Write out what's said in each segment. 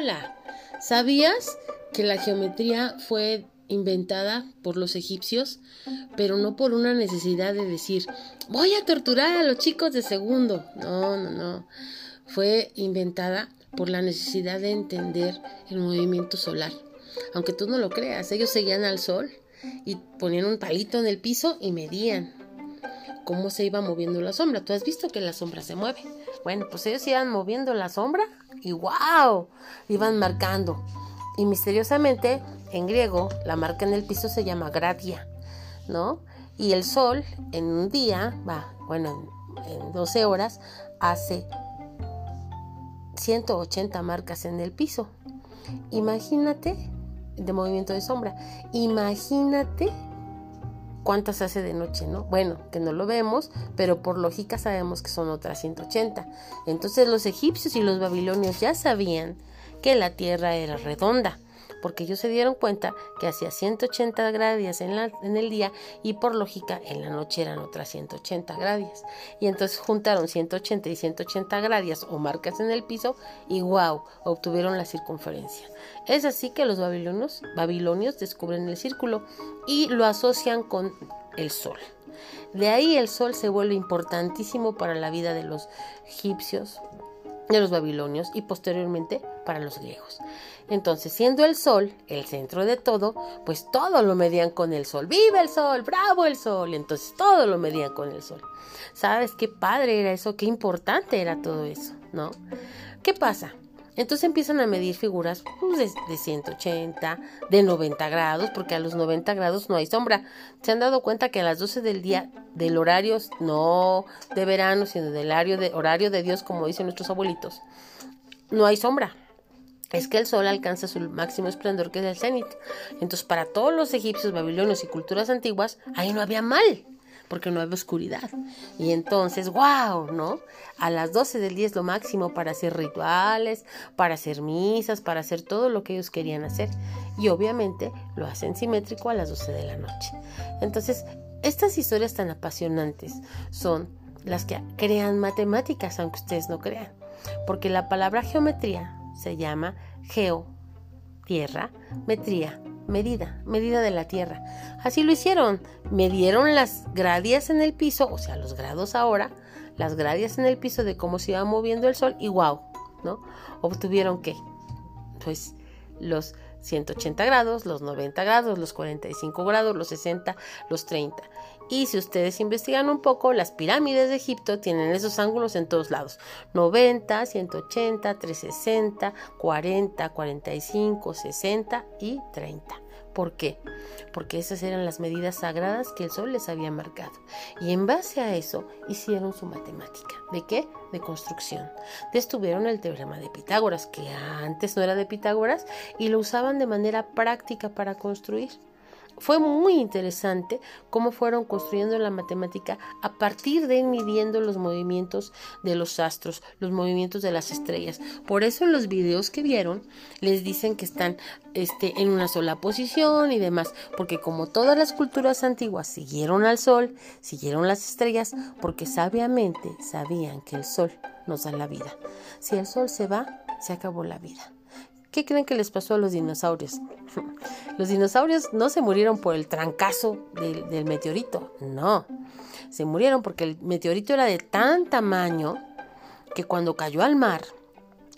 Hola, ¿sabías que la geometría fue inventada por los egipcios, pero no por una necesidad de decir, voy a torturar a los chicos de segundo? No, no, no. Fue inventada por la necesidad de entender el movimiento solar. Aunque tú no lo creas, ellos seguían al sol y ponían un palito en el piso y medían cómo se iba moviendo la sombra. Tú has visto que la sombra se mueve. Bueno, pues ellos iban moviendo la sombra y wow, iban marcando. Y misteriosamente, en griego, la marca en el piso se llama gradia, ¿no? Y el sol en un día, va, bueno, en 12 horas, hace 180 marcas en el piso. Imagínate de movimiento de sombra. Imagínate cuántas hace de noche, ¿no? Bueno, que no lo vemos, pero por lógica sabemos que son otras 180. Entonces los egipcios y los babilonios ya sabían que la tierra era redonda porque ellos se dieron cuenta que hacía 180 grados en, el día y por lógica en la noche eran otras 180 grados. Y entonces juntaron 180 y 180 grados o marcas en el piso y wow, obtuvieron la circunferencia. Es así que los babilonios descubren el círculo y lo asocian con el sol. De ahí el sol se vuelve importantísimo para la vida de los egipcios, de los babilonios y posteriormente para los griegos. Entonces, siendo el sol el centro de todo, pues todo lo medían con el sol. ¡Viva el sol! ¡Bravo el sol! Entonces todo lo medían con el sol. ¿Sabes qué padre era eso? Qué importante era todo eso, ¿no? ¿Qué pasa? Entonces empiezan a medir figuras pues, de, 180, de 90 grados, porque a los 90 grados no hay sombra. ¿Se han dado cuenta que a las 12 del día, del horario, no de verano, sino del horario de, horario de Dios, como dicen nuestros abuelitos, no hay sombra? es que el sol alcanza su máximo esplendor que es el cenit. Entonces, para todos los egipcios, babilonios y culturas antiguas, ahí no había mal porque no había oscuridad. Y entonces, wow, ¿no? A las 12 del día es lo máximo para hacer rituales, para hacer misas, para hacer todo lo que ellos querían hacer. Y obviamente lo hacen simétrico a las 12 de la noche. Entonces, estas historias tan apasionantes son las que crean matemáticas, aunque ustedes no crean. Porque la palabra geometría se llama geo, tierra, metría, medida, medida de la Tierra. Así lo hicieron, midieron las gradias en el piso, o sea, los grados ahora, las gradias en el piso de cómo se iba moviendo el sol y wow, ¿no? Obtuvieron qué? Pues los 180 grados, los 90 grados, los 45 grados, los 60, los 30. Y si ustedes investigan un poco, las pirámides de Egipto tienen esos ángulos en todos lados. 90, 180, 360, 40, 45, 60 y 30. ¿Por qué? Porque esas eran las medidas sagradas que el sol les había marcado. Y en base a eso hicieron su matemática. ¿De qué? De construcción. Descubieron el teorema de Pitágoras, que antes no era de Pitágoras, y lo usaban de manera práctica para construir. Fue muy interesante cómo fueron construyendo la matemática a partir de midiendo los movimientos de los astros, los movimientos de las estrellas. Por eso en los videos que vieron les dicen que están este, en una sola posición y demás, porque como todas las culturas antiguas siguieron al sol, siguieron las estrellas, porque sabiamente sabían que el sol nos da la vida. Si el sol se va, se acabó la vida. ¿Qué creen que les pasó a los dinosaurios? los dinosaurios no se murieron por el trancazo del, del meteorito, no. Se murieron porque el meteorito era de tan tamaño que cuando cayó al mar,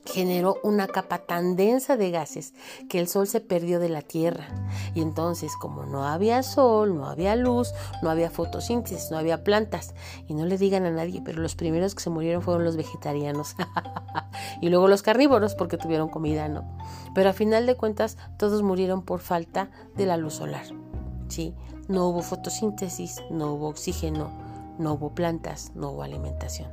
generó una capa tan densa de gases que el sol se perdió de la Tierra. Y entonces, como no había sol, no había luz, no había fotosíntesis, no había plantas, y no le digan a nadie, pero los primeros que se murieron fueron los vegetarianos. y luego los carnívoros porque tuvieron comida, ¿no? Pero a final de cuentas, todos murieron por falta de la luz solar. ¿Sí? No hubo fotosíntesis, no hubo oxígeno, no hubo plantas, no hubo alimentación.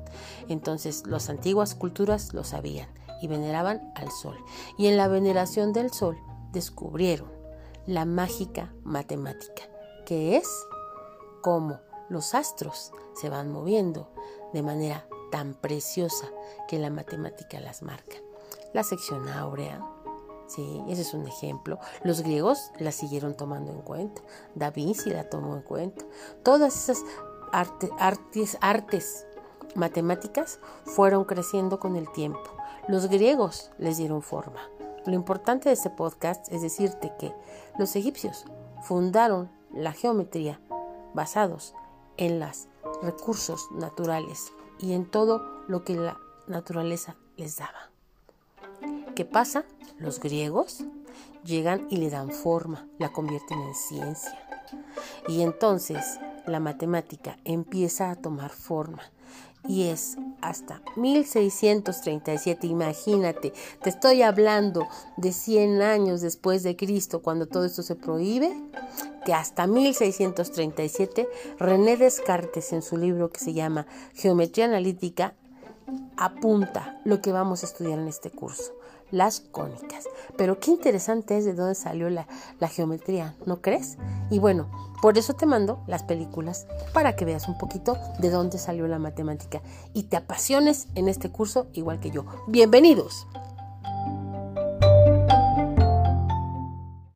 Entonces, las antiguas culturas lo sabían y veneraban al sol. Y en la veneración del sol descubrieron la mágica matemática, que es cómo los astros se van moviendo de manera tan preciosa que la matemática las marca. La sección áurea, sí, ese es un ejemplo. Los griegos la siguieron tomando en cuenta. Da Vinci la tomó en cuenta. Todas esas artes, artes matemáticas fueron creciendo con el tiempo. Los griegos les dieron forma, Lo importante de este podcast es decirte que los egipcios fundaron la geometría basados en los recursos naturales y en todo lo que la naturaleza les daba. ¿Qué pasa? Los griegos llegan y le dan forma, la convierten en ciencia. Y entonces la matemática empieza a tomar forma. Y es hasta 1637, imagínate, te estoy hablando de 100 años después de Cristo, cuando todo esto se prohíbe, que hasta 1637 René Descartes en su libro que se llama Geometría Analítica apunta lo que vamos a estudiar en este curso las cónicas. Pero qué interesante es de dónde salió la, la, geometría, ¿no crees? Y bueno, por eso te mando las películas para que veas un poquito de dónde salió la matemática y te apasiones en este curso igual que yo. Bienvenidos.